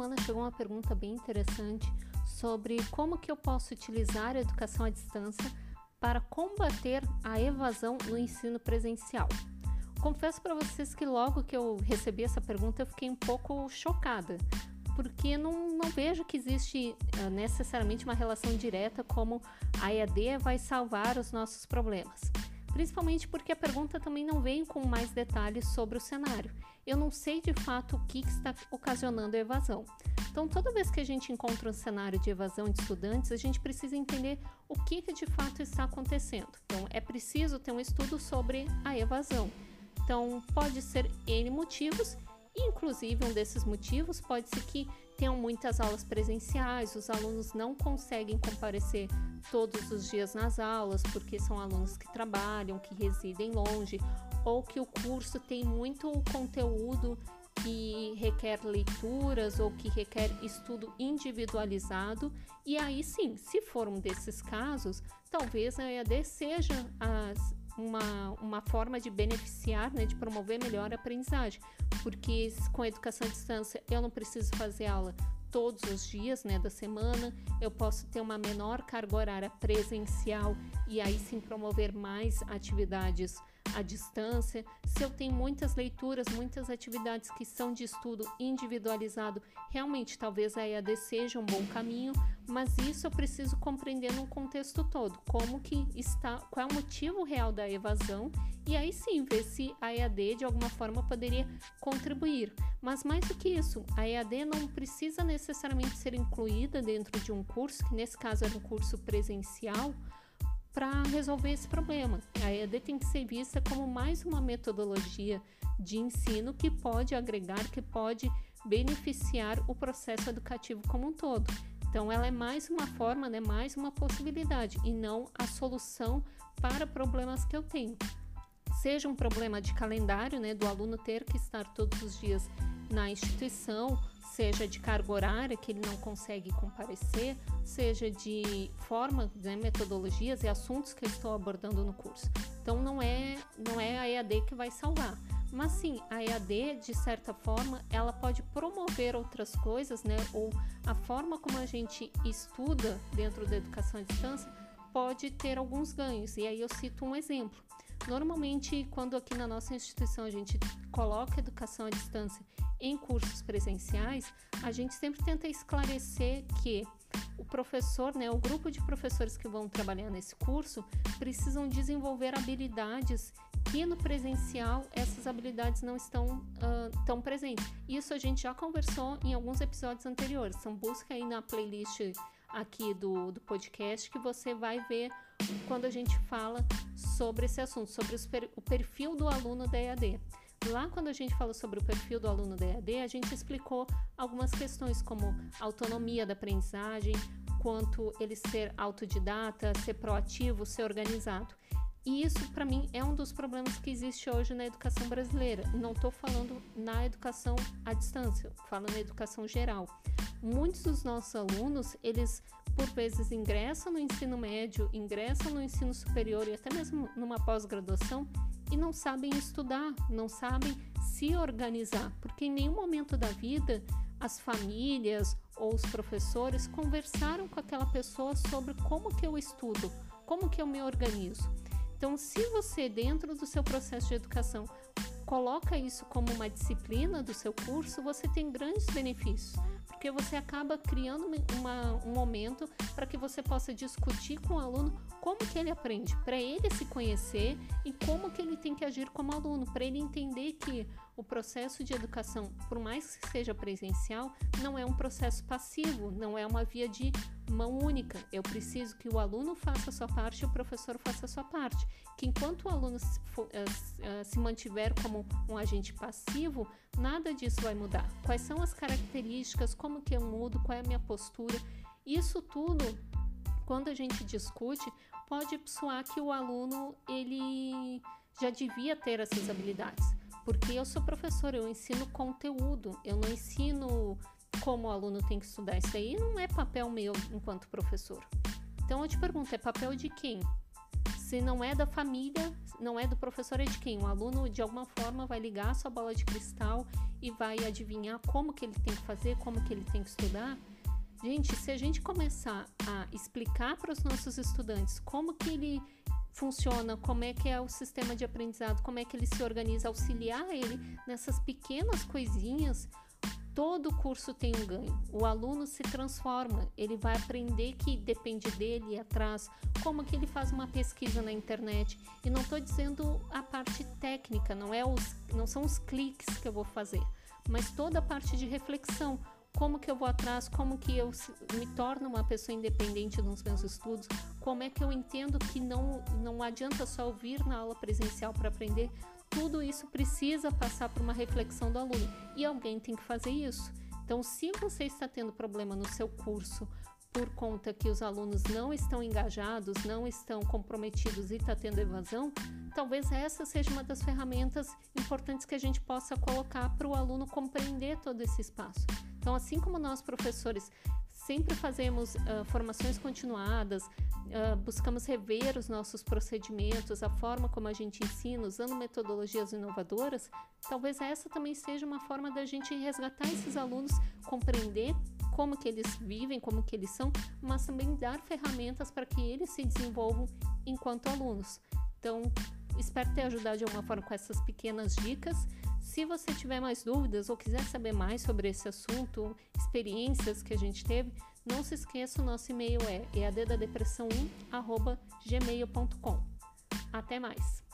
semana chegou uma pergunta bem interessante sobre como que eu posso utilizar a educação à distância para combater a evasão no ensino presencial. Confesso para vocês que logo que eu recebi essa pergunta eu fiquei um pouco chocada, porque não, não vejo que existe uh, necessariamente uma relação direta como a EAD vai salvar os nossos problemas. Principalmente porque a pergunta também não vem com mais detalhes sobre o cenário. Eu não sei de fato o que, está ocasionando a evasão. Então, toda vez que a gente encontra um cenário de evasão de estudantes, a gente precisa entender o que, que de fato está acontecendo. Então, é preciso ter um estudo sobre a evasão. Então, pode ser N motivos Inclusive, um desses motivos pode ser que tenham muitas aulas presenciais, os alunos não conseguem comparecer todos os dias nas aulas porque são alunos que trabalham, que residem longe, ou que o curso tem muito conteúdo que requer leituras ou que requer estudo individualizado. E aí sim, se for um desses casos, talvez a EAD seja as, uma, uma forma de beneficiar, né, de promover melhor a aprendizagem, porque com a educação à distância eu não preciso fazer aula todos os dias né, da semana, eu posso ter uma menor carga horária presencial e aí sim promover mais atividades à distância. Se eu tenho muitas leituras, muitas atividades que são de estudo individualizado, realmente talvez a EAD seja um bom caminho, mas isso eu preciso compreender num contexto todo, como que está, qual é o motivo real da evasão e aí sim ver se a EAD de alguma forma poderia contribuir. Mas mais do que isso, a EAD não precisa necessariamente ser incluída dentro de um curso, que nesse caso era um curso presencial, para resolver esse problema. A EAD tem que ser vista como mais uma metodologia de ensino que pode agregar, que pode beneficiar o processo educativo como um todo. Então, ela é mais uma forma, né, mais uma possibilidade e não a solução para problemas que eu tenho. Seja um problema de calendário, né, do aluno ter que estar todos os dias na instituição, seja de carga horária que ele não consegue comparecer, seja de forma, né, metodologias e assuntos que eu estou abordando no curso. Então não é não é a EAD que vai salvar, mas sim a EAD de certa forma ela pode promover outras coisas, né? Ou a forma como a gente estuda dentro da educação à distância pode ter alguns ganhos. E aí eu cito um exemplo. Normalmente, quando aqui na nossa instituição a gente coloca educação à distância em cursos presenciais, a gente sempre tenta esclarecer que o professor, né, o grupo de professores que vão trabalhar nesse curso, precisam desenvolver habilidades que no presencial essas habilidades não estão uh, tão presentes. Isso a gente já conversou em alguns episódios anteriores. Então busca aí na playlist aqui do, do podcast que você vai ver quando a gente fala sobre esse assunto, sobre per, o perfil do aluno da EAD. Lá, quando a gente falou sobre o perfil do aluno da EAD, a gente explicou algumas questões como autonomia da aprendizagem, quanto ele ser autodidata, ser proativo, ser organizado. E isso, para mim, é um dos problemas que existe hoje na educação brasileira. Não estou falando na educação à distância, falo na educação geral. Muitos dos nossos alunos, eles por vezes ingressam no ensino médio, ingressam no ensino superior e até mesmo numa pós-graduação e não sabem estudar, não sabem se organizar, porque em nenhum momento da vida as famílias ou os professores conversaram com aquela pessoa sobre como que eu estudo, como que eu me organizo. Então, se você dentro do seu processo de educação coloca isso como uma disciplina do seu curso, você tem grandes benefícios porque você acaba criando uma, um momento para que você possa discutir com o aluno como que ele aprende, para ele se conhecer e como que ele tem que agir como aluno, para ele entender que o processo de educação, por mais que seja presencial, não é um processo passivo, não é uma via de mão única. Eu preciso que o aluno faça a sua parte e o professor faça a sua parte. Que enquanto o aluno se, uh, uh, se mantiver como um agente passivo, nada disso vai mudar. Quais são as características, como que eu mudo, qual é a minha postura. Isso tudo, quando a gente discute, pode soar que o aluno ele já devia ter essas habilidades. Porque eu sou professora, eu ensino conteúdo, eu não ensino como o aluno tem que estudar. Isso aí não é papel meu enquanto professor. Então eu te pergunto, é papel de quem? Se não é da família, não é do professor, é de quem? O aluno, de alguma forma, vai ligar a sua bola de cristal e vai adivinhar como que ele tem que fazer, como que ele tem que estudar. Gente, se a gente começar a explicar para os nossos estudantes como que ele funciona, como é que é o sistema de aprendizado, como é que ele se organiza, auxiliar ele nessas pequenas coisinhas, todo curso tem um ganho. O aluno se transforma, ele vai aprender que depende dele atrás, como que ele faz uma pesquisa na internet. E não estou dizendo a parte técnica, não é os, não são os cliques que eu vou fazer, mas toda a parte de reflexão como que eu vou atrás, como que eu me torno uma pessoa independente nos meus estudos, como é que eu entendo que não, não adianta só ouvir na aula presencial para aprender, tudo isso precisa passar por uma reflexão do aluno e alguém tem que fazer isso. Então, se você está tendo problema no seu curso por conta que os alunos não estão engajados, não estão comprometidos e está tendo evasão, talvez essa seja uma das ferramentas importantes que a gente possa colocar para o aluno compreender todo esse espaço. Então, assim como nós professores sempre fazemos uh, formações continuadas, uh, buscamos rever os nossos procedimentos, a forma como a gente ensina, usando metodologias inovadoras, talvez essa também seja uma forma da gente resgatar esses alunos, compreender como que eles vivem, como que eles são, mas também dar ferramentas para que eles se desenvolvam enquanto alunos. Então, espero ter ajudado de alguma forma com essas pequenas dicas. Se você tiver mais dúvidas ou quiser saber mais sobre esse assunto, experiências que a gente teve, não se esqueça, o nosso e-mail é eaddadepressão1@gmail.com. Até mais.